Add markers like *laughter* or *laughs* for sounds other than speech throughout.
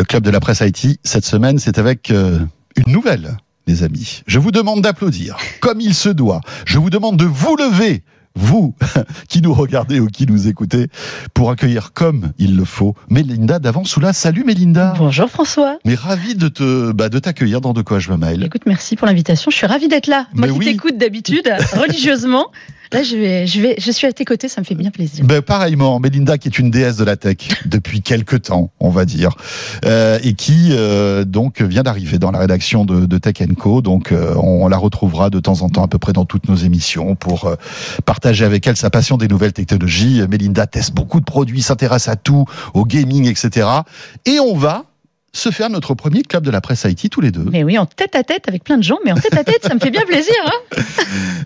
Le club de la presse Haïti, cette semaine, c'est avec euh, une nouvelle, les amis. Je vous demande d'applaudir, comme il se doit. Je vous demande de vous lever, vous *laughs* qui nous regardez ou qui nous écoutez, pour accueillir comme il le faut Mélinda d'Avant-Soula. Salut Mélinda. Bonjour François. Mais ravi de te bah, de t'accueillir dans De quoi je me mêle. Écoute, merci pour l'invitation. Je suis ravie d'être là. Moi Mais qui oui. t'écoute d'habitude, *laughs* religieusement. Là, je, vais, je, vais, je suis à tes côtés, ça me fait bien plaisir. Ben, pareillement, Mélinda qui est une déesse de la tech depuis quelques temps, on va dire, euh, et qui euh, donc vient d'arriver dans la rédaction de, de Tech Co. Donc euh, on, la retrouvera de temps en temps à peu près dans toutes nos émissions pour euh, partager avec elle sa passion des nouvelles technologies. Mélinda teste beaucoup de produits, s'intéresse à tout, au gaming, etc. Et on va se faire notre premier club de la presse Haïti tous les deux. Mais oui, en tête à tête avec plein de gens, mais en tête à tête, ça me fait bien plaisir. Hein *laughs*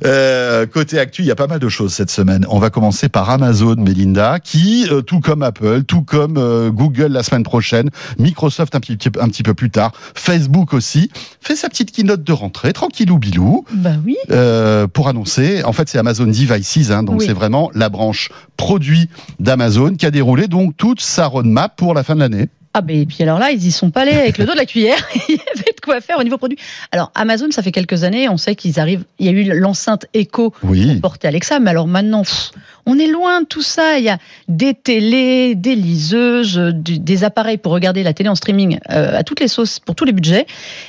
Euh, côté actu, il y a pas mal de choses cette semaine. On va commencer par Amazon, Melinda, qui, euh, tout comme Apple, tout comme euh, Google la semaine prochaine, Microsoft un petit, un petit peu plus tard, Facebook aussi, fait sa petite keynote de rentrée, tranquillou bilou, bah oui. euh, pour annoncer. En fait, c'est Amazon Devices, hein, donc Oui. c'est vraiment la branche produit d'Amazon qui a déroulé donc toute sa roadmap pour la fin de l'année. Ah ben et puis alors là, ils y sont pas allés avec le dos de la cuillère. *laughs* Il y avait de quoi faire au niveau produit. Alors Amazon, ça fait quelques années, on sait qu'ils arrivent. Il y a eu l'enceinte Echo Oui. portée Alexa, mais alors maintenant, pff, on est loin de tout ça. Il y a des télés, des liseuses, des appareils pour regarder la télé en streaming euh, à toutes les sauces, pour tous les budgets.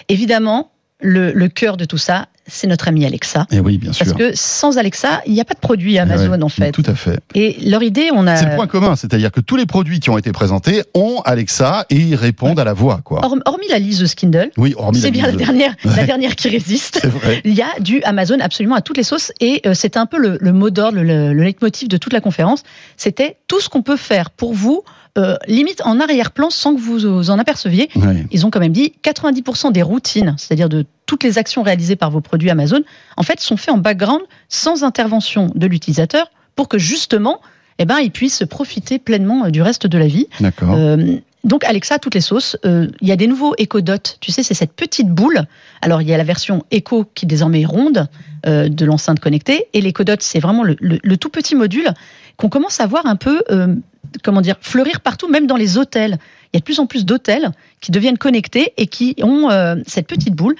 Évidemment, le, le cœur de tout ça, c'est notre ami Alexa. Et oui, bien sûr. Parce que sans Alexa, il n'y a pas de produit Amazon Ouais, en fait. Tout à fait. Et leur idée, on a. C'est le point commun, c'est-à-dire que tous les produits qui ont été présentés ont Alexa et ils répondent à la voix, quoi. Horm- Hormis la liseuse Kindle, Oui, hormis c'est bien la dernière, la Ouais. dernière qui résiste. C'est vrai. Il y a du Amazon absolument à toutes les sauces et euh, c'était un peu le, le mot d'ordre, le, le leitmotiv de toute la conférence. C'était tout ce qu'on peut faire pour vous, euh, limite en arrière-plan sans que vous en aperceviez. Ouais. Ils ont quand même dit 90% des routines, c'est-à-dire de toutes les actions réalisées par vos produits Amazon, en fait, sont faites en background sans intervention de l'utilisateur pour que justement, eh ben, il puisse profiter pleinement euh, du reste de la vie. D'accord. Euh, donc Alexa, toutes les sauces. Euh, Il y a des nouveaux Echo Dot. Tu sais, c'est cette petite boule. Alors il y a la version Echo qui désormais est ronde euh, de l'enceinte connectée, et l'Echo Dot, c'est vraiment le, le- le tout petit module qu'on commence à voir un peu, comment dire, fleurir partout, même dans les hôtels. Il y a de plus en plus d'hôtels qui deviennent connectés et qui ont euh, cette petite boule.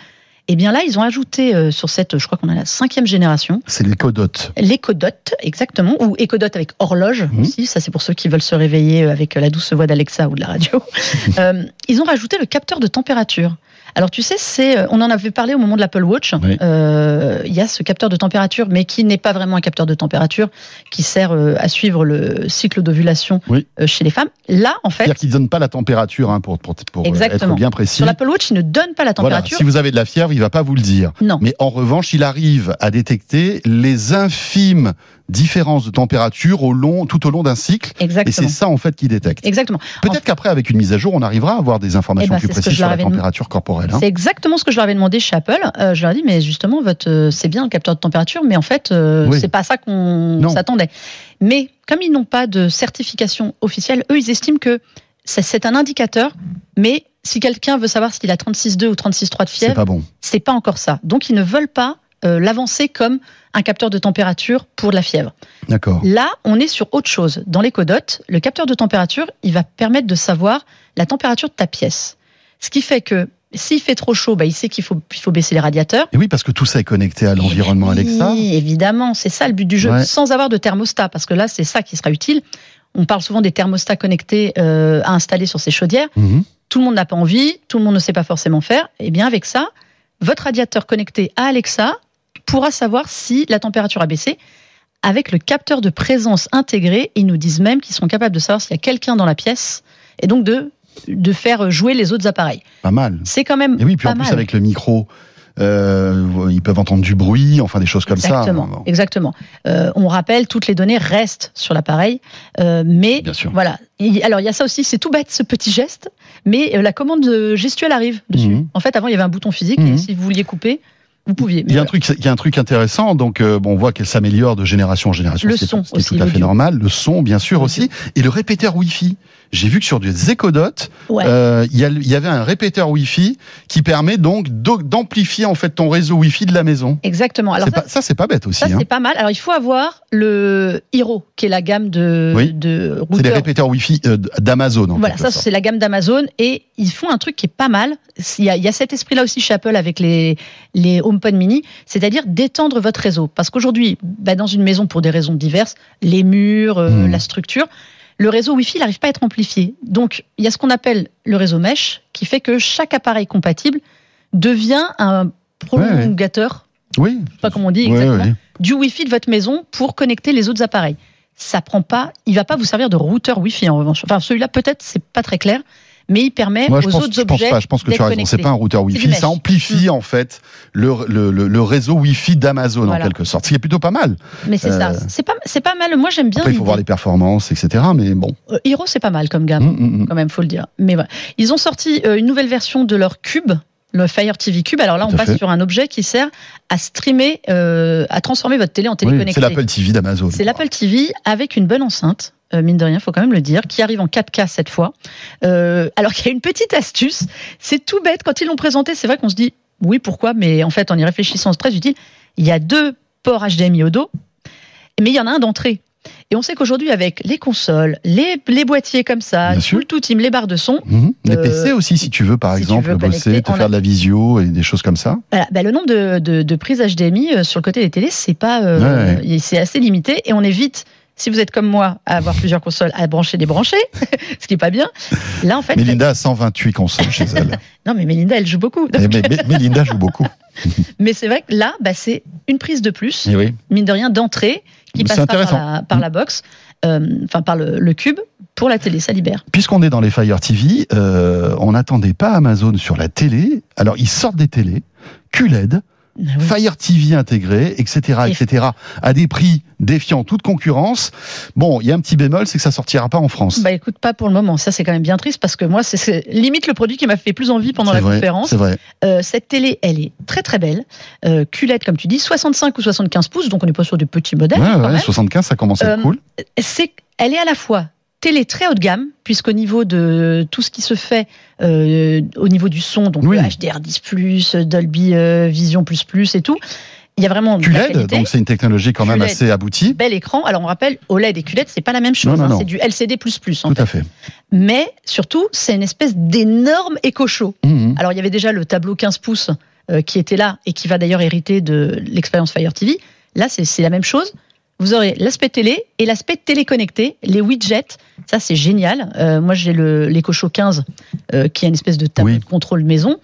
Et bien là, ils ont ajouté euh, sur cette, je crois qu'on a la cinquième génération, C'est l'écodote. L'écodot, exactement, ou écodot avec horloge Mhm. aussi, ça c'est pour ceux qui veulent se réveiller avec la douce voix d'Alexa ou de la radio. *laughs* Euh, ils ont rajouté le capteur de température. Alors tu sais, c'est, euh, on en avait parlé au moment de l'Apple Watch. Oui. Euh, Il y a ce capteur de température, mais qui n'est pas vraiment un capteur de température, qui sert euh, à suivre le cycle d'ovulation Oui. euh, chez les femmes. Là, en fait, C'est-à-dire qu'ils ne donnent pas la température hein, pour, pour, pour Exactement. être bien précis. sur l'Apple Watch, il ne donne pas la Voilà, température. si vous avez de la fièvre, il va pas vous le dire. Non. Mais en revanche, il arrive à détecter les infimes différences de température au long, tout au long d'un cycle. Et Exactement. c'est ça, en fait, qui détecte. Exactement. Peut-être qu'après, avec une mise à jour, on arrivera à avoir des informations Eh ben, plus c'est précises sur la température corporelle. hein. C'est exactement ce que je leur avais demandé chez Apple. Euh, je leur ai dit, mais justement, votre, euh, c'est bien le capteur de température, mais en fait, euh, Oui. c'est pas ça qu'on s'attendait. Mais comme ils n'ont pas de certification officielle, eux, ils estiment que c'est- c'est un indicateur, mais si quelqu'un veut savoir s'il a 36,2 ou 36,3 de C'est fièvre, pas bon. c'est pas encore ça. Donc, ils ne veulent pas euh, l'avancer comme un capteur de température pour de la fièvre. D'accord. Là, on est sur autre chose. Dans l'écodot, le capteur de température, il va permettre de savoir la température de ta pièce. Ce qui fait que s'il fait trop chaud, bah, il sait qu'il faut, il faut baisser les radiateurs. Et oui, parce que tout ça est connecté à l'environnement Eh Alexa. Oui, évidemment, c'est ça le but du jeu, Ouais. sans avoir de thermostat, parce que là, c'est ça qui sera utile. On parle souvent des thermostats connectés euh, à installer sur ces chaudières. Mhm. Tout le monde n'a pas envie, tout le monde ne sait pas forcément faire. Et bien avec ça, votre radiateur connecté à Alexa pourra savoir si la température a baissé. Avec le capteur de présence intégré, ils nous disent même qu'ils sont capables de savoir s'il y a quelqu'un dans la pièce et donc de, de faire jouer les autres appareils. Pas mal. C'est quand même Et oui, puis pas en plus mal. avec le micro euh, ils peuvent entendre du bruit, enfin des choses comme exactement, ça. Exactement. Euh, on rappelle, toutes les données restent sur l'appareil, euh, mais Bien sûr. voilà. Et alors il y a ça aussi, c'est tout bête ce petit geste, mais euh, la commande gestuelle arrive dessus. Mhm. En fait, avant il y avait un bouton physique Mhm. et si vous vouliez couper, vous pouviez. Il y a un truc, il y a un truc intéressant. Donc, euh, bon, on voit qu'elle s'améliore de génération en génération. Le son c'est aussi, tout à fait normal. Le son, bien sûr aussi, et le répéteur Wi-Fi. J'ai vu que sur des écodotes, Ouais. euh, il y, avait un répéteur Wi-Fi qui permet donc d'o- d'amplifier en fait ton réseau Wi-Fi de la maison. Exactement. Alors ça, pas- ça, c'est pas bête aussi. ça, hein. c'est pas mal. Alors il faut avoir le Hero, qui est la gamme de, Oui. de C'est les routeurs. répéteurs Wi-Fi euh, d'Amazon. en Voilà, ça c'est la gamme d'Amazon et ils font un truc qui est pas mal. Il y a, il y a cet esprit-là aussi chez Apple avec les, les HomePod mini, c'est-à-dire d'étendre votre réseau. Parce qu'aujourd'hui, bah, dans une maison, pour des raisons diverses, les murs, euh, Hmm. la structure, le réseau Wi-Fi n'arrive pas à être amplifié. Donc il y a ce qu'on appelle le réseau mesh qui fait que chaque appareil compatible devient un prolongateur, Oui. pas comment on dit exactement, ouais. du Wi-Fi de votre maison pour connecter les autres appareils. Ça prend pas, il va pas vous servir de routeur Wi-Fi en revanche. Enfin, celui-là peut-être c'est pas très clair, mais il permet Moi, aux pense, autres je pense objets. pas. Je pense que tu as raison. C'est pas un routeur Wi-Fi. Ça amplifie en fait le, le, le, le réseau Wi-Fi d'Amazon en quelque sorte. Ce qui est plutôt pas mal. Mais c'est ça, Euh, c'est pas, c'est pas mal. Moi j'aime bien. Après, il faut voir les performances, etc. Mais bon. Euh, Hero c'est pas mal comme gamme, hum, hum. quand même, faut le dire. Mais voilà. Ils ont sorti euh, une nouvelle version de leur Cube, le Fire TV Cube. Alors là, on passe fait. sur un objet qui sert à streamer, euh, à transformer votre télé en télé Oui, connectée. c'est l'Apple TV d'Amazon. C'est l'Apple TV avec une bonne enceinte, euh, mine de rien, faut quand même le dire, qui arrive en 4K cette fois. Euh, alors qu'il y a une petite astuce, c'est tout bête. Quand ils l'ont présenté, c'est vrai qu'on se dit oui, pourquoi, mais en fait, en y réfléchissant, c'est très utile. Il y a deux ports HDMI au dos, mais il y en a un d'entrée. Et on sait qu'aujourd'hui, avec les consoles, les, les boîtiers comme ça, Bien tout sûr. le tout team, les barres de son, Mhm. Les Euh, PC aussi, si tu veux, par si exemple, veux bosser, te faire de la visio et des choses comme ça. Voilà, bah, le nombre de, de- de prises HDMI sur le côté des télés, c'est pas, euh, Ouais. c'est assez limité et on évite. Si vous êtes comme moi à avoir plusieurs consoles à brancher, débrancher, *laughs* ce qui est pas bien. Là, en fait, Mélinda a 128 consoles chez elle. *laughs* non, mais Mélinda, elle joue beaucoup. Eh, mais, mais- Mélinda joue beaucoup. *laughs* Mais c'est vrai que là, bah, c'est une prise de plus, Eh oui. mine de rien, d'entrée qui C'est passera par la, par la box, euh, enfin par le, le cube pour la télé, ça libère. Puisqu'on est dans les Fire TV, euh, on n'attendait pas Amazon sur la télé. Alors, ils sortent des télés, QLED, Ah oui. Fire TV intégré, etc., Et- etc., à des prix défiant toute concurrence. Bon, il y a un petit bémol, c'est que ça sortira pas en France. Bah écoute, pas pour le moment. Ça, c'est quand même bien triste parce que moi, c'est- limite le produit qui m'a fait plus envie pendant la vrai, conférence. C'est vrai. Euh, cette télé, elle est très très belle. Euh, QLED, comme tu dis, 65 ou 75 pouces, donc on n'est pas sur des petits modèles Ouais, ouais, même. 75, ça commence à être Euh, cool. C'est, elle est à la fois télé très haut de gamme, puisqu'au niveau de tout ce qui se fait euh, au niveau du son, donc Oui. le HDR10+, Dolby euh, Vision++ et tout, il y a vraiment de la QLED, qualité. donc c'est une technologie quand même assez aboutie. Bel écran. Alors on rappelle, OLED et QLED, c'est pas la même chose. Non, non, hein, non. c'est du LCD++. En Tout fait. à fait. Mais surtout, c'est une espèce d'énorme écho chaud. Mhm. Alors il y avait déjà le tableau 15 pouces euh, qui était là et qui va d'ailleurs hériter de l'expérience Fire TV. Là, c'est la même chose. Vous aurez l'aspect télé et l'aspect téléconnecté, les widgets. Ça, c'est génial. Euh, moi, j'ai le l'Echo Show 15 euh, qui est une espèce de tableau Oui. de contrôle maison.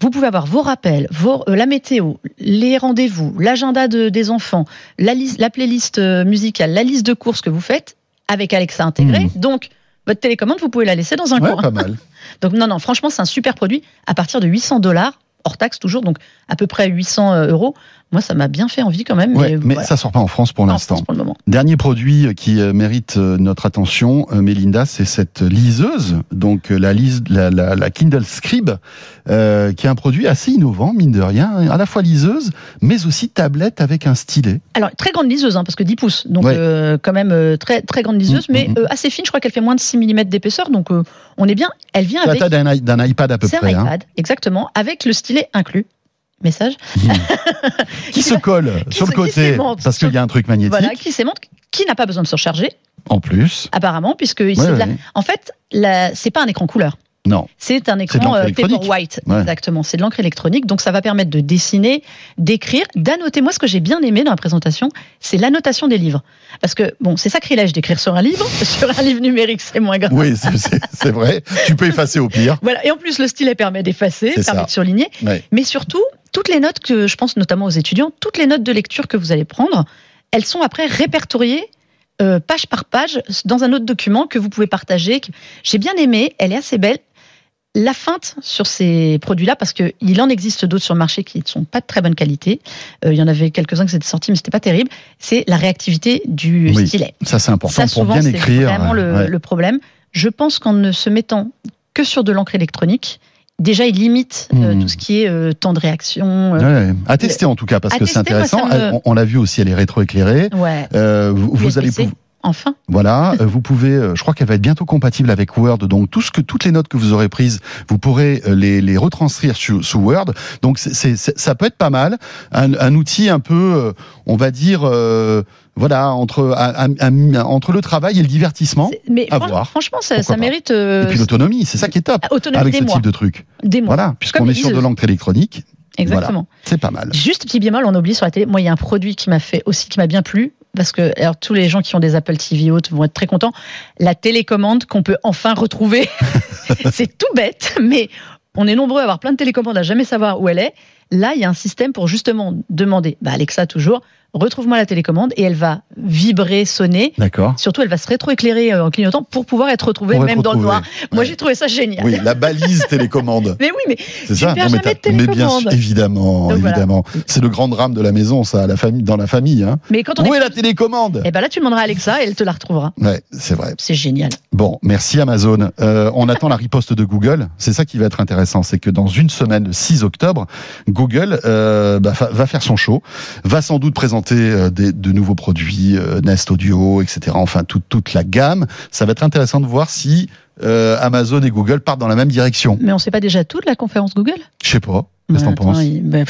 Vous pouvez avoir vos rappels, vos, euh, la météo, les rendez-vous, l'agenda de- des enfants, la, liste, la playlist musicale, la liste de courses que vous faites avec Alexa intégré. Mhm. Donc, votre télécommande, vous pouvez la laisser dans un Ouais, coin. pas mal. *laughs* Donc non, non, franchement, c'est un super produit à partir de 800 dollars, hors taxe toujours, donc à peu près 800 euros. Moi, ça m'a bien fait envie quand même. Ouais, mais voilà. ça sort pas en France pour l'instant. Dernier produit qui euh, mérite euh, notre attention, euh, Mélinda, c'est cette liseuse, donc euh, la, lise, la, la, la Kindle Scribe, euh, qui est un produit assez innovant, mine de rien, à la fois liseuse, mais aussi tablette avec un stylet. Alors, très grande liseuse, hein, parce que 10 pouces, donc Ouais. euh, quand même euh, très, très grande liseuse, Mm, mais mm, mm. euh, assez fine. Je crois qu'elle fait moins de 6 mm d'épaisseur, donc euh, on est bien. Elle vient la avec. taille d'un iPad à peu C'est un près, hein, iPad, exactement, avec le stylet inclus. Message. *laughs* qui se colle qui sur le se- côté, parce qu'il y a un truc magnétique, Voilà, qui s'aimante, qui n'a pas besoin de se recharger, en plus. apparemment, puisque c'est Ouais, la- ouais. en fait, la... c'est pas un écran couleur. Non, C'est un écran euh, électronique. paper white, Ouais. exactement. C'est de l'encre électronique, donc ça va permettre de dessiner, d'écrire, d'annoter. Moi, ce que j'ai bien aimé dans la présentation, c'est l'annotation des livres. Parce que bon, c'est sacrilège d'écrire sur un livre, *laughs* sur un livre numérique, c'est moins grave. oui, c'est- vrai. Tu peux effacer au pire. *laughs* Voilà. Et en plus, le stylet permet d'effacer, permet ça. de surligner. Ouais. Mais surtout, toutes les notes que je pense notamment aux étudiants, toutes les notes de lecture que vous allez prendre, elles sont après répertoriées euh, page par page dans un autre document que vous pouvez partager. J'ai bien aimé, elle est assez belle. La feinte sur ces produits-là, parce qu'il en existe d'autres sur le marché qui ne sont pas de très bonne qualité, euh, il y en avait quelques-uns qui étaient sortis, mais c'était pas terrible, c'est la réactivité du Oui, stylet. Ça, c'est important Ça, pour souvent, bien c'est écrire. vraiment le, Ouais. le problème. Je pense qu'en ne se mettant que sur de l'encre électronique, déjà, il limite euh, Hmm. tout ce qui est euh, temps de réaction. euh, Ouais, à tester en tout cas parce que c'est intéressant. me- On, on l'a vu aussi, elle est rétroéclairée. ouais. Euh, vous, vous allez Enfin, Voilà, euh, vous pouvez, euh, je crois qu'elle va être bientôt compatible avec Word, donc tout ce que toutes les notes que vous aurez prises, vous pourrez euh, les, les retranscrire sous, sous Word. Donc c'est, ça peut être pas mal, un, un outil un peu, on va dire, euh, voilà, entre le travail et le divertissement, mais à voir. franchement, ça, ça mérite euh, et puis l'autonomie, c'est ça qui est top autonomie avec des ce mois. type de truc. Des mois. Voilà, puisqu'on est sur de l'encre électronique, Exactement. c'est pas mal. Juste petit bémol, on a oublié sur la télé. Moi, il y a un produit qui m'a fait aussi, qui m'a bien plu. Parce que alors, tous les gens qui ont des Apple TV hautes vont être très contents. La télécommande qu'on peut enfin retrouver. *laughs* c'est tout bête, mais on est nombreux à avoir plein de télécommandes à jamais savoir où elle est. Là, il y a un système pour justement demander, bah Alexa toujours, retrouve-moi la télécommande et elle va vibrer, sonner. D'accord. Surtout, elle va se rétroéclairer euh, en clignotant pour pouvoir être retrouvée Pour même être dans le noir. Moi, j'ai trouvé ça génial. Oui, la balise *laughs* télécommande. Mais oui, mais C'est ça perds mais, jamais de mais bien télécommande. sûr, évidemment, Donc voilà. évidemment. C'est le grand drame de la maison, ça, la famille, dans la famille. Hein. mais quand on Où est, est la télécommande? Eh ben là, tu demanderas à Alexa et elle te la retrouvera. Ouais, c'est vrai. C'est génial. Bon, merci Amazon. Euh, on attend la riposte de Google. C'est ça qui va être intéressant, c'est que dans une semaine, le 6 octobre, Google euh, bah, va faire son show, va sans doute présenter euh, des, de nouveaux produits, euh, Nest Audio, etc. Enfin, toute toute la gamme. Ça va être intéressant de voir si euh, Amazon et Google partent dans la même direction. Mais on sait pas déjà tout de la conférence Google? Je sais pas. Qu'est-ce que t'en penses? il- ben.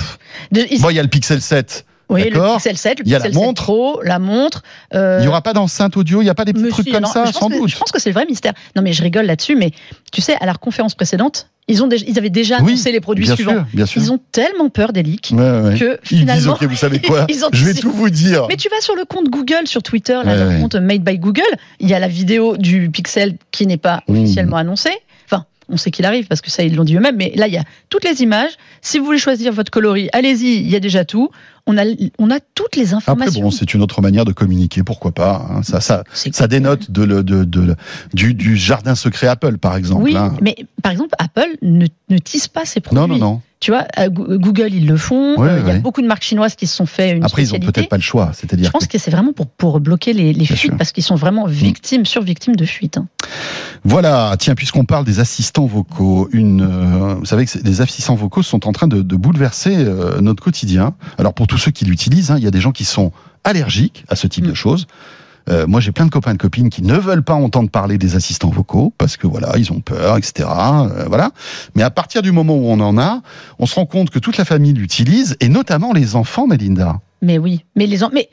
De- il- Bon, il y a le Pixel 7. oui, le. Pixel 7, le Il y a la Pixel 7 montre. Pro, la montre. euh, Il y aura pas d'enceinte audio, il y a pas des petits trucs comme non, ça, sans que- doute. Je pense que c'est le vrai mystère. Non, mais je rigole là-dessus, mais tu sais, à leur conférence précédente, ils, ont déjà, ils avaient déjà Oui, annoncé les produits bien suivants. sûr, bien sûr. Ils ont tellement peur des leaks Ouais, ouais. que Ils disent, finalement. ok, vous savez quoi *laughs* ils ont Je vais tout vous dire. Mais tu vas sur le compte Google, sur Twitter, là, Ouais, le compte Made by Google, il y a la vidéo du Pixel qui n'est pas Mmh. officiellement annoncée. Enfin, on sait qu'il arrive parce que ça, ils l'ont dit eux-mêmes, mais là, il y a toutes les images. Si vous voulez choisir votre coloris, allez-y, il y a déjà tout. On a, on a toutes les Après, informations. bon, c'est une autre manière de communiquer, pourquoi pas. hein. Ça, ça, C'est- ça dénote de, le- de, de- du, du jardin secret Apple, par exemple. Oui, hein. mais par exemple, Apple ne, ne tisse pas ses produits. Non, non, non. Tu vois, à Goo- Google, ils le font. Ouais, Euh, Il y a ouais. beaucoup de marques chinoises qui se sont fait une Après, ils ont spécialité. peut-être pas le choix. Je C'est-à-dire pense que- que c'est vraiment pour, pour bloquer les, fuites sûr. parce qu'ils sont vraiment victimes, sur-victimes de fuites. hein. Voilà, tiens, puisqu'on parle des assistants vocaux, une, euh, vous savez que les assistants vocaux sont en train de, de bouleverser euh, notre quotidien. Alors, pour tous ceux qui l'utilisent, hein, il y a des gens qui sont allergiques à ce type Mm. de choses. Euh, moi, j'ai plein de copains et de copines qui ne veulent pas entendre parler des assistants vocaux parce que voilà, ils ont peur, etc. Euh, voilà. Mais à partir du moment où on en a, on se rend compte que toute la famille l'utilise et notamment les enfants, Melinda. Mais oui, mais les, en- mais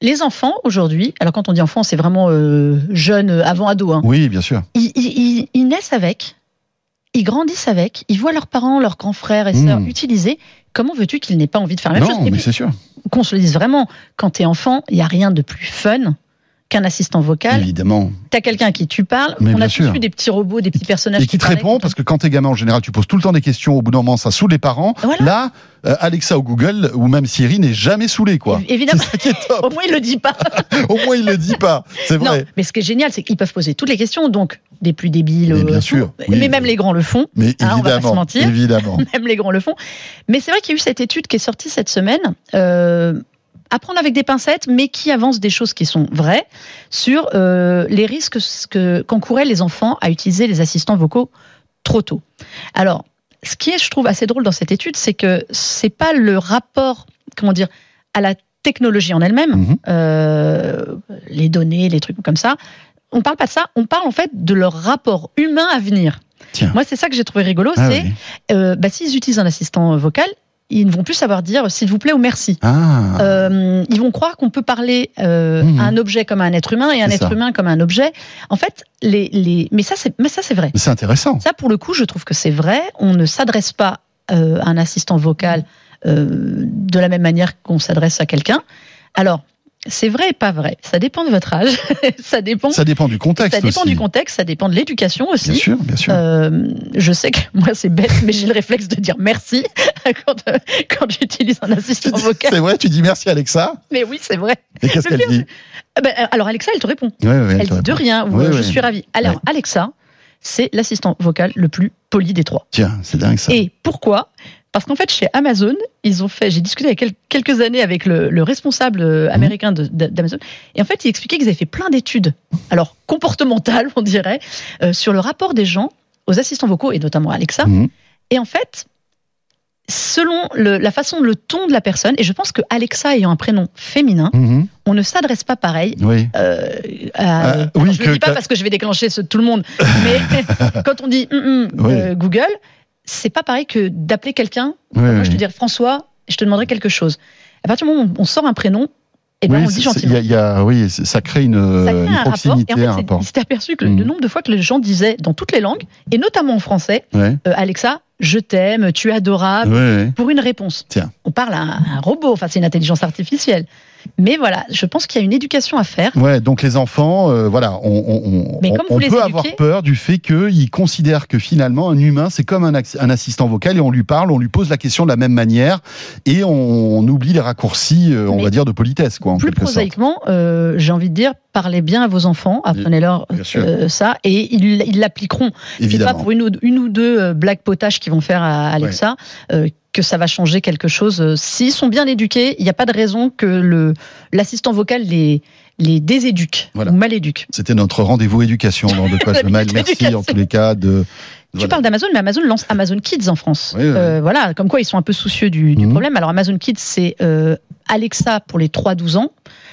les enfants aujourd'hui, alors quand on dit enfants, c'est vraiment euh, jeune, euh, avant ado, hein, Oui, bien sûr. ils, ils- ils- ils naissent avec, ils grandissent avec, ils voient leurs parents, leurs grands frères et sœurs Mm. utiliser. Comment veux-tu qu'ils n'aient pas envie de faire la même non, chose? Et mais c'est sûr. qu'on se le dise vraiment, quand t'es enfant, il y a rien de plus fun qu'un assistant vocal. Évidemment. T'as quelqu'un qui tu parles. Mais on a tous eu des petits robots, des petits personnages. Et qui te répond, parce que quand t'es gamin, en général, tu poses tout le temps des questions. Au bout d'un moment, ça saoule les parents. Voilà. Là, euh, Alexa ou Google, ou même Siri, n'est jamais saoulé, quoi. Évi- évidemment. C'est ça qui est top. *laughs* Au moins, il le dit pas. *laughs* Au moins, il le dit pas. C'est Non, vrai. mais ce qui est génial, c'est qu'ils peuvent poser toutes les questions, donc des plus débiles. Mais euh, bien sûr, oui. mais même les grands le font. Mais Hein, on va pas se évidemment, mentir. évidemment. *laughs* Même les grands le font. Mais c'est vrai qu'il y a eu cette étude qui est sortie cette semaine. Euh, à prendre avec des pincettes, mais qui avance des choses qui sont vraies sur euh, les risques que- qu'encouraient les enfants à utiliser les assistants vocaux trop tôt. Alors, ce qui est, je trouve, assez drôle dans cette étude, c'est que c'est pas le rapport, comment dire, à la technologie en elle-même, Mhm. euh, les données, les trucs comme ça. On parle pas de ça, on parle en fait de leur rapport humain à venir. Tiens. Moi, c'est ça que j'ai trouvé rigolo, Ah c'est oui. euh, bah, s'ils utilisent un assistant vocal, ils ne vont plus savoir dire s'il vous plaît ou merci. Ah. Euh, ils vont croire qu'on peut parler euh, Mhm. à un objet comme à un être humain et un être ça. humain comme à un objet. En fait, les, les... mais ça c'est mais ça c'est vrai. C'est intéressant. Ça pour le coup, je trouve que c'est vrai. On ne s'adresse pas euh, à un assistant vocal de la même manière qu'on s'adresse à quelqu'un. Alors, c'est vrai et pas vrai. Ça dépend de votre âge. *laughs* ça dépend. Ça dépend du contexte Ça dépend aussi. du contexte. Ça dépend de l'éducation aussi. Bien sûr, bien sûr. Euh, je sais que *laughs* moi c'est bête, mais j'ai le réflexe de dire merci *laughs* quand, euh, quand j'utilise un assistant vocal. C'est vrai, tu dis merci Alexa. Mais oui, c'est vrai. Et qu'est-ce Le qu'elle dit Ah ben, alors Alexa, elle te répond. ouais, ouais, Elle te dit de répond. rien. ou, Ouais, euh, je suis ravie. Alors. Alexa, c'est l'assistant vocal le plus poli des trois. Tiens, c'est dingue ça. Et pourquoi Parce qu'en fait, chez Amazon, ils ont fait. J'ai discuté il y a quelques années avec le, le responsable euh, américain de- de- d'Amazon, et en fait, il expliquait qu'ils avaient fait plein d'études, alors comportementales, on dirait, euh, sur le rapport des gens aux assistants vocaux et notamment Alexa. Mhm. Et en fait, selon le- la façon, le ton de la personne, et je pense que Alexa ayant un prénom féminin, Mhm. on ne s'adresse pas pareil Oui. euh, à- oui, je ne dis pas parce que je vais déclencher ce, tout le monde, mais *laughs* quand on dit Oui. euh, Google, c'est pas pareil que d'appeler quelqu'un. Oui, Moi, oui. je te dirais François, je te demanderai quelque chose. À partir du moment où on sort un prénom, et ben Oui, on le dit gentiment. y a- il y a- oui, ça crée une, Ça crée une un rapport. proximité, Et en fait, un rapport. aperçu que Mm. le nombre de fois que les gens disaient dans toutes les langues, et notamment en français, Ouais. euh, Alexa, je t'aime, tu es adorable, Ouais, ouais. pour une réponse. Tiens. On parle à un, à un robot, enfin c'est une intelligence artificielle. Mais voilà, je pense qu'il y a une éducation à faire. Ouais, donc les enfants, euh, voilà, on, on, on- on- peut éduquez- avoir peur du fait qu'ils considèrent que finalement un humain c'est comme un, assistant vocal et on lui parle, on lui pose la question de la même manière et on, oublie les raccourcis, euh, on va dire, de politesse, quoi. En Plus prosaïquement, euh, j'ai envie de dire, parlez bien à vos enfants, apprenez-leur ça, et ils l'appliqueront. C'est pas pour une ou, une ou deux blagues potaches qu'ils vont faire à Alexa que ça va changer quelque chose. Euh, S'ils sont bien éduqués, il n'y a pas de raison que le l'assistant vocal les les déséduque Voilà. ou mal éduque. C'était notre rendez-vous éducation dans De quoi je mêle. Merci Éducation. en tous les cas de. Tu voilà. parles d'Amazon, mais Amazon lance Amazon Kids en France. Oui, oui. Euh, voilà, comme quoi ils sont un peu soucieux du, du Mhm. problème. Alors Amazon Kids, c'est euh, Alexa pour les 3-12 ans.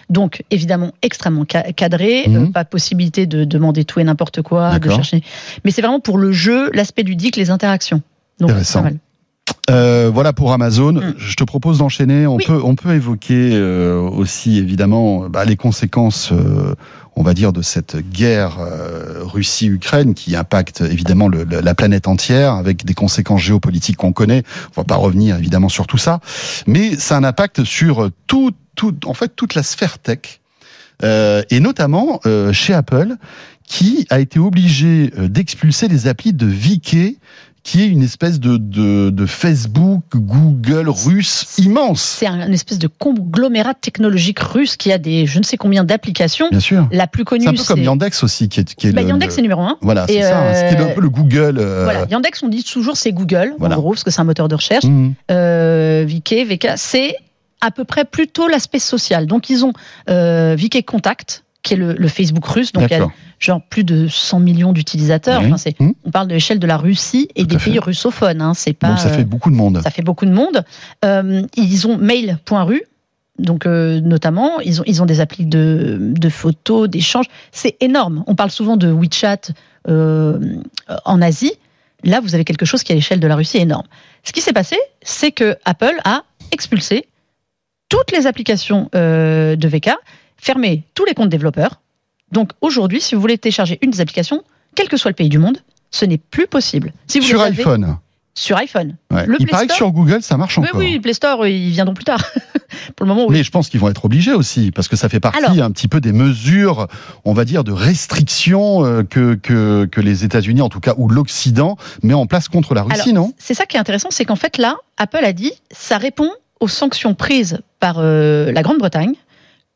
Donc évidemment extrêmement ca- cadré, Mhm. euh, pas possibilité de demander tout et n'importe quoi, de chercher. Mais c'est vraiment pour le jeu, l'aspect ludique, les interactions. Donc Intéressant. pas mal. Euh, voilà pour Amazon. Mm. Je te propose d'enchaîner. On Oui. peut on peut évoquer euh, aussi évidemment bah, les conséquences, euh, on va dire, de cette guerre euh, Russie-Ukraine qui impacte évidemment le- le- la planète entière avec des conséquences géopolitiques qu'on connaît. On va pas revenir évidemment sur tout ça, mais ça a un impact sur tout, tout en fait toute la sphère tech euh, et notamment euh, chez Apple qui a été obligé d'expulser les applis de VK qui est une espèce de, de, de Facebook, Google russe immense. C'est un, une espèce de conglomérat technologique russe qui a des je ne sais combien d'applications. Bien sûr. La plus connue, C'est un peu comme Yandex aussi, qui est, qui est Bah, le, Yandex, le- c'est numéro un. Voilà, c'est ça. C'était euh, un peu le Google. euh, Voilà, Yandex, on dit toujours c'est Google, Voilà. en gros, parce que c'est un moteur de recherche. mhm. euh, VK, VK, c'est à peu près plutôt l'aspect social. Donc ils ont euh, VK Contact, qui est le, le Facebook russe, donc il y a D'accord. Genre plus de 100 millions d'utilisateurs. Oui. Enfin, c'est, Mhm. on parle de l'échelle de la Russie et Tout des fait. pays russophones. Hein, c'est pas, Donc ça fait beaucoup de monde. ça fait beaucoup de monde. Euh, ils ont mail.ru. Donc euh, notamment, ils ont, ils ont des applis de, de photos, d'échanges. C'est énorme. On parle souvent de WeChat euh, en Asie. Là, vous avez quelque chose qui, à l'échelle de la Russie, est énorme. Ce qui s'est passé, c'est que Apple a expulsé toutes les applications de VK, fermé tous les comptes développeurs. Donc aujourd'hui, si vous voulez télécharger une des applications, quel que soit le pays du monde, ce n'est plus possible. Si vous Sur avez- iPhone. Sur iPhone. Ouais. Le Il Play paraît que sur Google, ça marche Oui, encore. oui, Play Store, ils viendront plus tard. *laughs* Pour le moment, oui. Mais je pense qu'ils vont être obligés aussi, parce que ça fait partie Alors- un petit peu des mesures, on va dire, de restriction euh, que, que, que les États-Unis, en tout cas, ou l'Occident, met en place contre la Russie, Alors, non? C'est ça qui est intéressant, c'est qu'en fait, là, Apple a dit, ça répond aux sanctions prises par euh, la Grande-Bretagne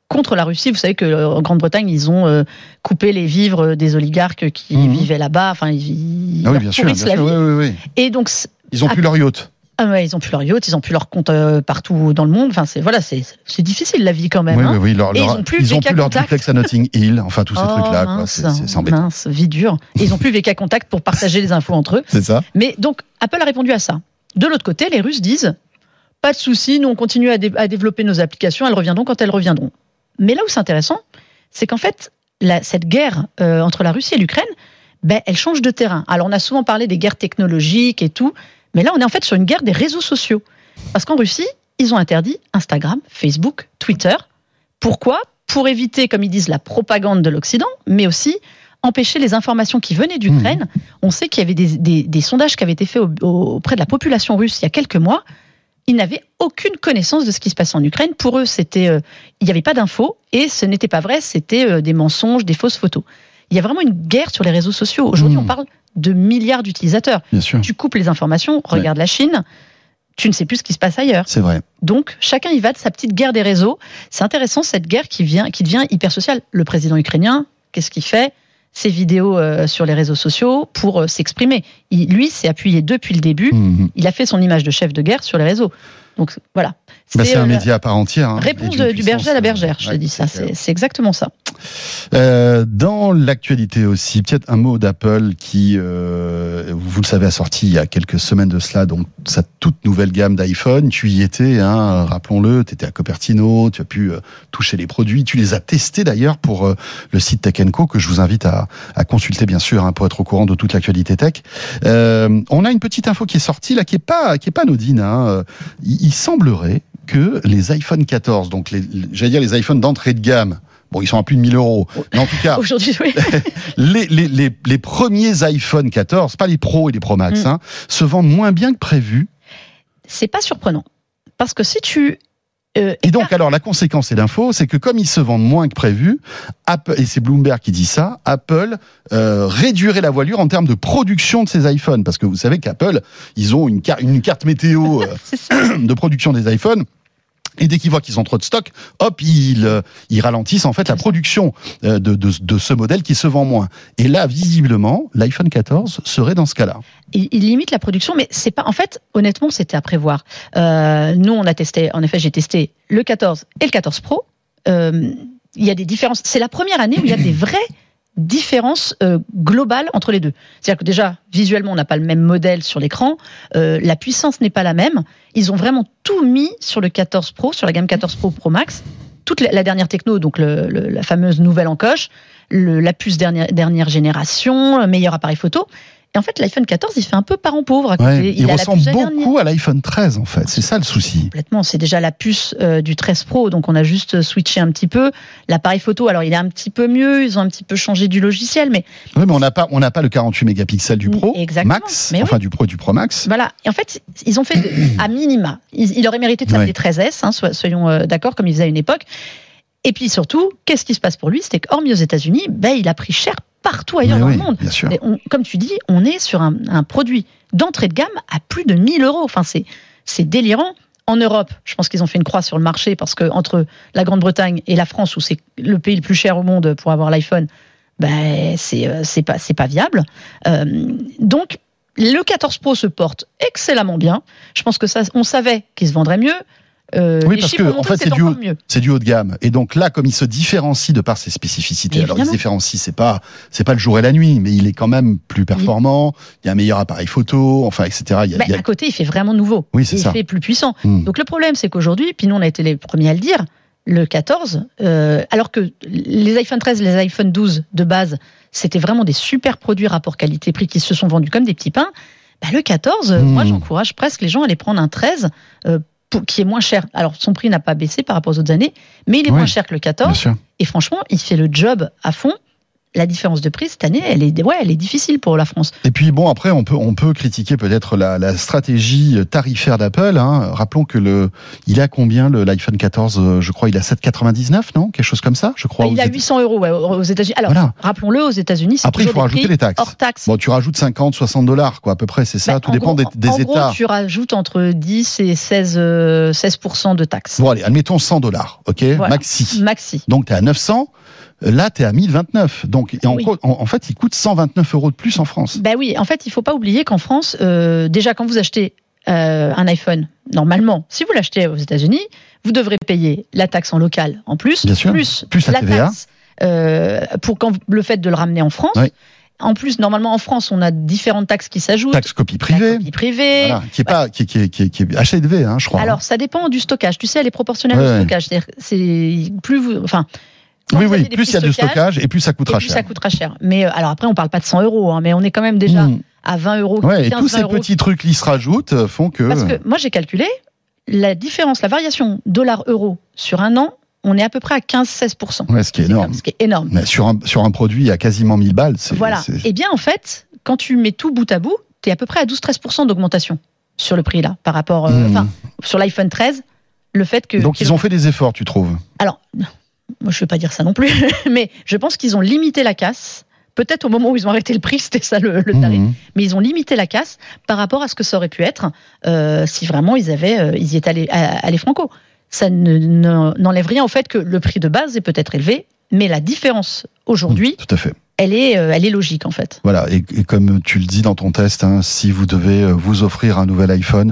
contre la Russie. Vous savez que euh, en Grande-Bretagne, ils ont euh, coupé les vivres des oligarques qui Mhm. vivaient là-bas. Enfin, ils, Ah oui, bien sûr. pourrissent bien la sûr, vie. oui, oui, oui. Et donc, Ils ont plus leur yacht. ah ouais, ils ont plus leur yacht, ils ont plus leur compte euh, partout dans le monde. Enfin, c'est voilà, c'est difficile la vie quand même. Oui, hein. oui, oui, leur- Et ils ont plus ils ont plus leur duplex à Notting Hill, enfin tous ces Oh, trucs-là, C'est- embêtant. mince, vie dure. Et ils ont plus VK Contact pour partager les infos entre eux. *laughs* C'est ça Mais donc, Apple a répondu à ça. De l'autre côté, les Russes disent pas de souci, nous on continue à, dé- à développer nos applications, elles reviendront quand elles reviendront. Mais là où c'est intéressant, c'est qu'en fait, la- cette guerre euh, entre la Russie et l'Ukraine, ben, elle change de terrain. Alors on a souvent parlé des guerres technologiques et tout, mais là on est en fait sur une guerre des réseaux sociaux. Parce qu'en Russie, ils ont interdit Instagram, Facebook, Twitter. Pourquoi? Pour éviter, comme ils disent, la propagande de l'Occident, mais aussi empêcher les informations qui venaient d'Ukraine. On sait qu'il y avait des, des- des sondages qui avaient été faits au- au- auprès de la population russe il y a quelques mois. Ils n'avaient aucune connaissance de ce qui se passait en Ukraine. Pour eux, c'était, euh, il n'y avait pas d'infos et ce n'était pas vrai. C'était euh, des mensonges, des fausses photos. Il y a vraiment une guerre sur les réseaux sociaux. Aujourd'hui, Mhm. on parle de milliards d'utilisateurs. Bien sûr. Tu coupes les informations, regarde la Chine, tu ne sais plus ce qui se passe ailleurs. C'est vrai. Donc, chacun y va de sa petite guerre des réseaux. C'est intéressant, cette guerre qui, vient, qui devient hyper sociale. Le président ukrainien, qu'est-ce qu'il fait? Ses vidéos euh, sur les réseaux sociaux pour euh, s'exprimer. Lui, s'est appuyé depuis le début. Mhm. Il a fait son image de chef de guerre sur les réseaux. Donc voilà. Bah, c'est euh, un la média à part entière. hein, Réponse de- du berger à la puissance, bergère, euh, je te ouais, dis ça. c'est exactement ça. Euh, dans l'actualité aussi, peut-être un mot d'Apple qui, euh, vous le savez, a sorti il y a quelques semaines de cela, donc sa toute nouvelle gamme d'iPhone. Tu y étais, hein, rappelons-le, tu étais à Cupertino, tu as pu euh, toucher les produits, tu les as testés d'ailleurs pour euh, le site Tech Co que je vous invite à, à consulter bien sûr hein, pour être au courant de toute l'actualité tech. Euh, on a une petite info qui est sortie là, qui est pas qui est pas anodine. Hein. Euh, Il, il semblerait que les iPhone 14, donc les, j'allais dire les iPhones d'entrée de gamme. Bon, ils sont à plus de 1000 euros. Mais en tout cas, *laughs* Aujourd'hui, oui. *laughs* les, les, les, les premiers iPhone 14, pas les Pro et les Pro Max, Mm. hein, se vendent moins bien que prévu. c'est pas surprenant. Parce que si tu. euh, Et donc, alors, la conséquence et l'info, c'est que comme ils se vendent moins que prévu, Apple, et c'est Bloomberg qui dit ça, Apple euh, réduirait la voilure en termes de production de ces iPhones. Parce que vous savez qu'Apple, ils ont une, car- une carte météo *laughs* euh, *clears throat* de production des iPhones. Et dès qu'ils voient qu'ils ont trop de stock, hop, ils, euh, ils ralentissent en fait la production euh, de, de, de ce modèle qui se vend moins. Et là, visiblement, l'iPhone 14 serait dans ce cas-là. il, il limite la production, mais c'est pas. En fait, honnêtement, c'était à prévoir. Euh, nous, on a testé. En effet, j'ai testé le 14 et le 14 Pro. Euh, il y a des différences. C'est la première année où il y a des *clears throat* vraies différences euh, globales entre les deux. C'est-à-dire que déjà, visuellement, on n'a pas le même modèle sur l'écran. Euh, la puissance n'est pas la même. Ils ont vraiment tout mis sur le 14 Pro, sur la gamme 14 Pro Pro Max. Toute la, dernière techno, donc la fameuse nouvelle en coche, le- la puce dernière, dernière génération, le meilleur appareil photo. Et en fait, l'iPhone 14, il fait un peu parent pauvre à côté. Ouais, il, a la ressemble beaucoup à l'iPhone 13 en fait. C'est ça le souci. Complètement, c'est déjà la puce euh, du 13 Pro, donc on a juste switché un petit peu. L'appareil photo, alors il est un petit peu mieux, ils ont un petit peu changé du logiciel, mais Oui, mais on n'a pas, on n'a pas le 48 mégapixels du Pro Exactement. Max, Mais oui. enfin du Pro et du Pro Max. voilà. Et en fait, ils ont fait à minima. Il, il aurait mérité de s'appeler Ouais. 13S, hein, so- soyons euh, d'accord, comme ils faisaient à une époque. Et puis surtout, qu'est-ce qui se passe pour lui? C'était qu'hormis aux États-Unis, ben, il a pris cher partout ailleurs Mais dans oui, le monde. bien sûr. On- comme tu dis, on est sur un, un produit d'entrée de gamme à plus de 1000 euros. Enfin, c'est, c'est délirant. En Europe, je pense qu'ils ont fait une croix sur le marché parce que entre la Grande-Bretagne et la France, où c'est le pays le plus cher au monde pour avoir l'iPhone, ben, c'est, euh, c'est pas, c'est pas viable. Euh, donc, le 14 Pro se porte excellemment bien. Je pense que ça, on savait qu'il se vendrait mieux. Euh, Oui, parce que, en fait, c'est du haut- du de gamme. Et donc là, comme il se différencie de par ses spécificités, alors il se différencie, c'est pas, c'est pas le jour et la nuit, mais il est quand même plus performant. Il y a un meilleur appareil photo, enfin, etc. Il y a, il y a- À côté, il fait vraiment nouveau. Oui, c'est il fait plus puissant. Hmm. Donc le problème, c'est qu'aujourd'hui, puis nous on a été les premiers à le dire, le 14, euh, alors que les iPhone 13, les iPhone 12 de base, c'était vraiment des super produits rapport qualité-prix qui se sont vendus comme des petits pains. bah, le 14, euh, Hmm. moi j'encourage presque les gens à aller prendre un 13 euh, qui est moins cher. Alors son prix n'a pas baissé par rapport aux autres années, mais il est Oui. moins cher que le bien 14. sûr. Et franchement, il fait le job à fond. La différence de prix cette année, elle est, ouais, elle est difficile pour la France. Et puis bon, après, on peut on peut critiquer peut-être la, la stratégie tarifaire d'Apple. Hein. Rappelons que le il a combien l'iPhone 14 euh, Je crois il a 7,99 non? Quelque chose comme ça, je crois. il a États- 800 euros ouais, aux États-Unis. Alors, Voilà. rappelons-le, aux États-Unis, c'est Après, il faut rajouter les taxes. hors taxe. Bon, tu rajoutes 50, 60 dollars, quoi, à peu près, c'est ça. Bah, Tout en dépend gros, des, des en États. gros, tu rajoutes entre 10 et 16, euh, 16% de taxes. Bon, allez, admettons 100 dollars, ok, Voilà. maxi. Maxi. Donc, tu es à 900. Là, tu es à 1029. Donc, en, Oui. gros, en, en fait, il coûte 129 euros de plus en France. Ben oui, en fait, il faut pas oublier qu'en France, euh, déjà quand vous achetez euh, un iPhone, normalement, si vous l'achetez aux États-Unis, vous devrez payer la taxe en local en plus, Bien sûr. plus, Plus la TVA. taxe euh, pour quand le fait de le ramener en France. Oui. En plus, normalement en France, on a différentes taxes qui s'ajoutent. Taxe copie La privée. copie privée. Voilà, qui est pas, qui, qui, qui, qui est HLV, hein, je crois. Alors, ça dépend du stockage. Tu sais, elle est proportionnelle Ouais, au stockage. C'est-à-dire, c'est plus vous, enfin. Quand oui, oui, plus il y a petits du stockage et plus ça et coûtera plus cher. ça coûtera cher. Mais euh, alors après, on parle pas de 100 euros, hein, mais on est quand même déjà Mmh. à 20 euros. Ouais, et 15, tous 20 ces petits trucs qui se rajoutent euh, font que. Parce que moi, j'ai calculé la différence, la variation dollar-euro sur un an, on est à peu près à 15-16%. Ouais, ce qui est énorme. Ce qui est énorme. Mais sur un, sur un produit à quasiment 1000 balles, c'est. Voilà. Et bien, en fait, quand tu mets tout bout à bout, tu es à peu près à 12-13% d'augmentation sur le prix là, par rapport. euh, Mmh. Enfin, sur l'iPhone 13, le fait que. Donc ils ont fait des efforts, tu trouves? Alors, moi, je ne vais pas dire ça non plus, *laughs* mais je pense qu'ils ont limité la casse. Peut-être au moment où ils ont arrêté le prix, *laughs* c'était ça le, le tarif. Mhm. Mais ils ont limité la casse par rapport à ce que ça aurait pu être euh, si vraiment ils avaient, euh, ils y étaient allés, à- allés franco. Ça ne- ne- n'enlève rien au fait que le prix de base est peut-être élevé, mais la différence aujourd'hui Tout à fait. elle est, euh, elle est logique en fait. Voilà, et, et comme tu le dis dans ton test, hein, si vous devez vous offrir un nouvel iPhone,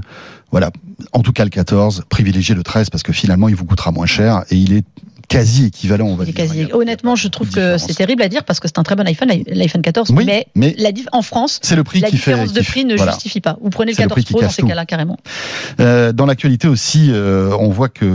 voilà, en tout cas le 14, privilégiez le 13 parce que finalement il vous coûtera moins cher et il est quasi équivalent, on va dire. quasi- Honnêtement, je trouve que c'est terrible à dire parce que c'est un très bon iPhone, l'iPhone 14, Oui, mais, mais la dif- en France, c'est le prix la qui fait. différence de prix ne voilà. justifie pas. Vous prenez le C'est le 14 prix qui Pro dans ces cas-là carrément. Euh, dans l'actualité aussi, euh, on voit que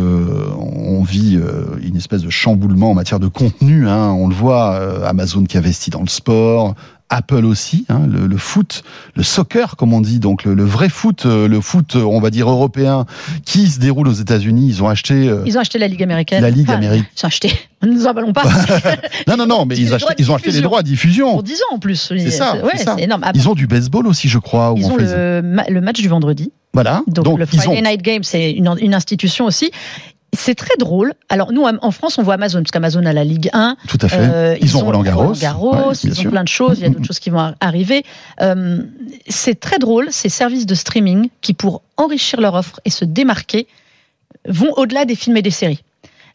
on vit euh, une espèce de chamboulement en matière de contenu. Hein. On le voit, euh, Amazon qui investit dans le sport. Apple aussi, hein, le, le foot, le soccer comme on dit, donc le, le vrai foot, euh, le foot, euh, on va dire européen, qui se déroule aux États-Unis. Ils ont acheté euh, Ils ont acheté la Ligue américaine. la Ligue Enfin, américaine. Ils ont acheté. *laughs* Ne nous emballons pas. *laughs* Non, non, non, mais ils, achetaient- ont acheté les droits à diffusion. Pour 10 ans en plus. C'est ça, Ouais, énorme. Ah, Ils ont du baseball aussi, je crois. ils on ont le, ma- le match du vendredi. Voilà. Donc, le Friday ont. Night Game, c'est une, une institution aussi. C'est très drôle. Alors nous, en France, on voit Amazon, parce qu'Amazon a la Ligue 1. Tout à fait. Euh, ils, ont Roland Garros. Garros, Ouais, ils ont plein de choses. Il y a d'autres *laughs* choses qui vont ar- arriver. Euh, c'est très drôle, ces services de streaming qui, pour enrichir leur offre et se démarquer, vont au-delà des films et des séries.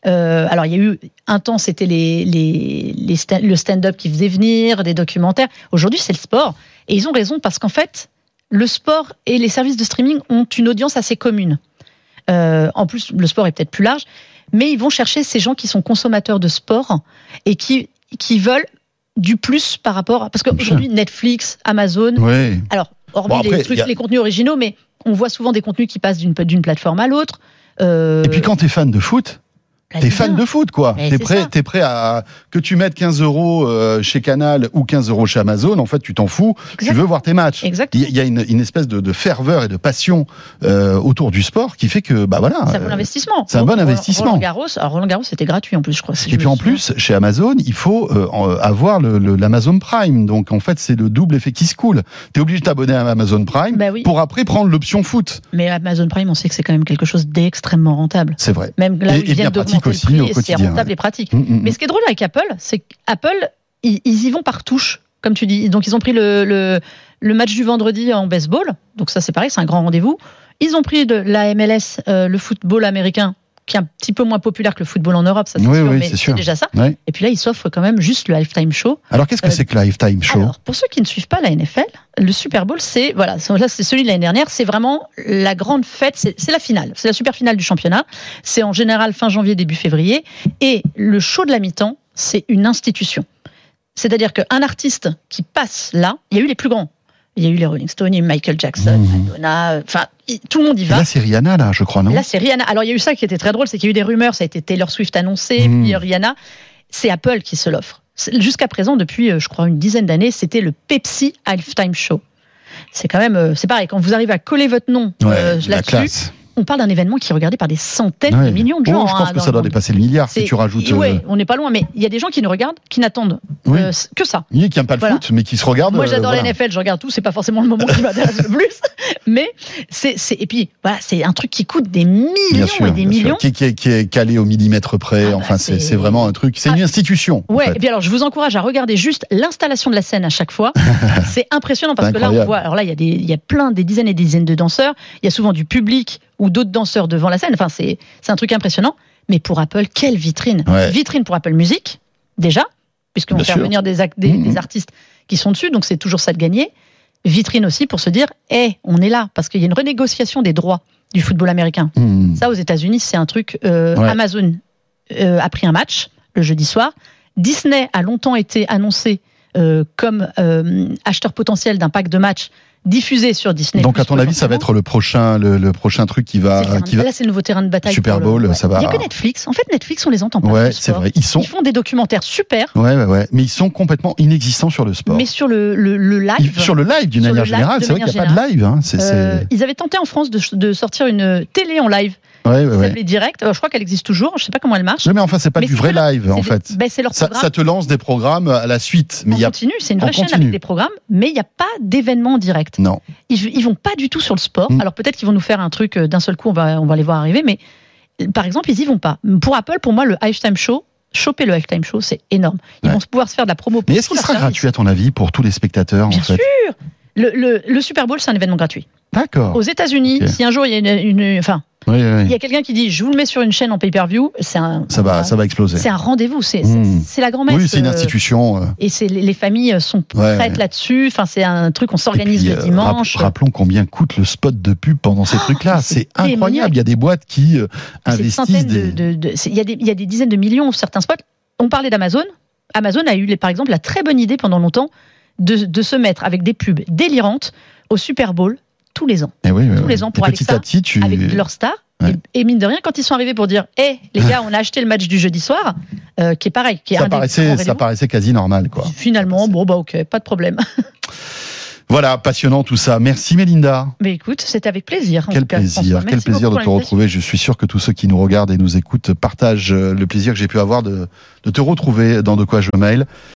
Euh, alors, il y a eu un temps, c'était les, les, les sta- le stand-up qui faisait venir, des documentaires. Aujourd'hui, c'est le sport. Et ils ont raison parce qu'en fait, le sport et les services de streaming ont une audience assez commune. Euh, en plus, le sport est peut-être plus large, mais ils vont chercher ces gens qui sont consommateurs de sport et qui, qui veulent du plus par rapport à... Parce qu'aujourd'hui, Netflix, Amazon, Ouais. alors, hormis Bon, après, les, trucs, a- les contenus originaux, mais on voit souvent des contenus qui passent d'une plateforme à l'autre. Euh, Et puis quand t'es fan de foot, T'es Ligue fan 1. de foot, quoi. T'es c'est prêt, t'es prêt à que tu mettes 15 euros euh, chez Canal ou 15 euros chez Amazon. En fait, tu t'en fous. Tu veux voir tes matchs. Exactement. Il y a une, une espèce de, de ferveur et de passion euh, autour du sport qui fait que, bah voilà. Ça vaut euh, l'investissement. c'est un bon investissement. Roland Garros, alors Roland Garros, c'était gratuit en plus, je crois. si et je puis en plus, chez Amazon, il faut euh, avoir le- le- l'Amazon Prime. Donc en fait, c'est le double effet qui se coule. T'es obligé de t'abonner à Amazon Prime Bah oui. pour après prendre l'option foot. Mais Amazon Prime, on sait que c'est quand même quelque chose d'extrêmement rentable. C'est vrai. Même là Et- où et ils bien viennent pratique d'augmenter le aussi prix, c'est rentable ouais. et pratique. Mm, mm, Mais ce qui est drôle avec Apple, c'est qu'Apple, ils, ils y vont par touche, comme tu dis. Donc ils ont pris le, le, le match du vendredi en baseball, donc ça c'est pareil, c'est un grand rendez-vous. Ils ont pris de la MLS, euh, le football américain, qui est un petit peu moins populaire que le football en Europe, ça c'est Oui, sûr, oui, mais c'est déjà ça. Et puis là, ils s'offrent quand même juste le halftime show. Alors qu'est-ce que Euh, c'est que le Lifetime Show Alors, pour ceux qui ne suivent pas la NFL, le Super Bowl, c'est voilà, c'est- là c'est celui de l'année dernière, c'est vraiment la grande fête, c'est c'est la finale, c'est la super finale du championnat. C'est en général fin janvier début février, et le show de la mi-temps, c'est une institution. C'est-à-dire qu'un artiste qui passe là, il y a eu les plus grands. Il y a eu les Rolling Stones, il y a eu Michael Jackson, Mhm. Madonna, euh, enfin tout le monde y Et va. Là, c'est Rihanna, là, je crois, non Là, c'est Rihanna. Alors, il y a eu ça qui était très drôle, c'est qu'il y a eu des rumeurs, ça a été Taylor Swift annoncé, Mm. puis euh, Rihanna. C'est Apple qui se l'offre. Jusqu'à présent, depuis, euh, je crois, une dizaine d'années, c'était le Pepsi Halftime Show. C'est quand même, euh, c'est pareil, quand vous arrivez à coller votre nom euh, la là-dessus. On parle d'un événement qui est regardé par des centaines Ouais. de millions de Oh, gens. je hein, pense que dans ça doit dépasser le milliard si tu rajoutes. Ouais, euh, on n'est pas loin, mais il y a des gens qui nous regardent, qui n'attendent Oui. euh, que ça. Oui, qui n'aiment pas le Voilà. foot, mais qui se regardent. Moi, euh, j'adore voilà. la NFL, je regarde tout, c'est pas forcément le moment qui m'intéresse le plus, *laughs* mais c'est, et puis, voilà, c'est un truc qui coûte des millions sûr, et des millions. Qui, qui est, qui est calé au millimètre près. Ah bah, enfin, c'est vraiment un truc. C'est une Ah. institution. en Ouais, fait. et puis alors je vous encourage à regarder juste l'installation de la scène à chaque fois. *laughs* c'est impressionnant parce que là on voit, alors là il y a des, il y a plein des dizaines et des dizaines de danseurs. Il y a souvent du public ou d'autres danseurs devant la scène. Enfin c'est, un truc impressionnant. Mais pour Apple, quelle vitrine Ouais. Vitrine pour Apple Music déjà, puisqu'on fait sûr. venir des, des, des artistes qui sont dessus, donc c'est toujours ça de gagner. Vitrine aussi pour se dire, hé, on est là parce qu'il y a une renégociation des droits du football américain. Hmm. Ça, aux États-Unis, c'est un truc. euh, Ouais. Amazon euh, a pris un match le jeudi soir. Disney a longtemps été annoncé euh, comme acheteur potentiel d'un pack de matchs diffusé sur Disney. Donc, à ton avis, ça va être le prochain, le, le prochain truc qui va, terrain- qui va. Là, c'est le nouveau terrain de bataille. Super le- Bowl, ça va- Il n'y a que Netflix. En fait, Netflix, on les entend pas. Ouais, c'est vrai. Ils sont. Ils font des documentaires super, Ouais, ouais, ouais. Mais ils sont complètement inexistants sur le sport. mais sur le, le, le live. Ils- sur le live, d'une manière générale, c'est vrai qu'il n'y a pas de live. Hein. Euh, c'est- ils avaient tenté en France de, de sortir une télé en live. Ouais, ouais, Ça ouais. s'appelait Direct. Euh, Je crois qu'elle existe toujours. Je ne sais pas comment elle marche. Non, mais enfin, c'est pas Mais du vrai live, en fait. des- ben, c'est leur Ça, ça te lance des programmes à la suite, mais en il y a continu, c'est une vraie chaîne continu. avec des programmes, mais il n'y a pas d'événement en direct. non. Ils, ils vont pas du tout sur le sport. Mm. Alors peut-être qu'ils vont nous faire un truc euh, d'un seul coup, on va, on va les voir arriver, mais par exemple, ils y vont pas. Pour Apple, pour moi, le halftime show, choper le halftime show, c'est énorme. Ils Ouais. vont pouvoir se faire de la promo. pour Mais est-ce qu'il sera service. gratuit à ton avis pour tous les spectateurs Bien en fait sûr. Le, le- le Super Bowl, c'est un événement gratuit. D'accord. Aux États-Unis, si un jour il y a une, une- enfin, Oui, oui, Il y a quelqu'un qui dit, je vous le mets sur une chaîne en pay-per-view, c'est un, Ça va, ça va exploser. c'est un rendez-vous, c'est Mmh. c'est la grand-messe. Oui, c'est une euh, institution. euh, Et c'est les les familles sont prêtes ouais. là-dessus. Enfin, c'est un truc, on s'organise le euh, dimanche. rap- rappelons combien coûte le spot de pub pendant ces trucs-là. mais C'est incroyable. Il y a des boîtes qui investissent des. de, de- de- c'est- il y, a des- il y a des dizaines de millions certains spots. On parlait d'Amazon. Amazon a eu, par exemple, la très bonne idée pendant longtemps de, de se mettre avec des pubs délirantes au Super Bowl tous les ans, Eh oui, tous oui. les ans pour Alexa, à petit, tu. avec leurs stars. Ouais. Et, et mine de rien, quand ils sont arrivés pour dire, hé, les gars, on a acheté le match du jeudi soir, euh, qui est pareil, qui est Ça un des grands paraissait, ça paraissait quasi normal, quoi. Finalement, bon, bah ok, pas de problème. *laughs* Voilà, passionnant tout ça. Merci Mélinda. Mais écoute, c'était avec plaisir. en Quel cas, plaisir, quel plaisir de te retrouver. Je suis sûr que tous ceux qui nous regardent et nous écoutent partagent euh, le plaisir que j'ai pu avoir de, de te retrouver dans De quoi je mail.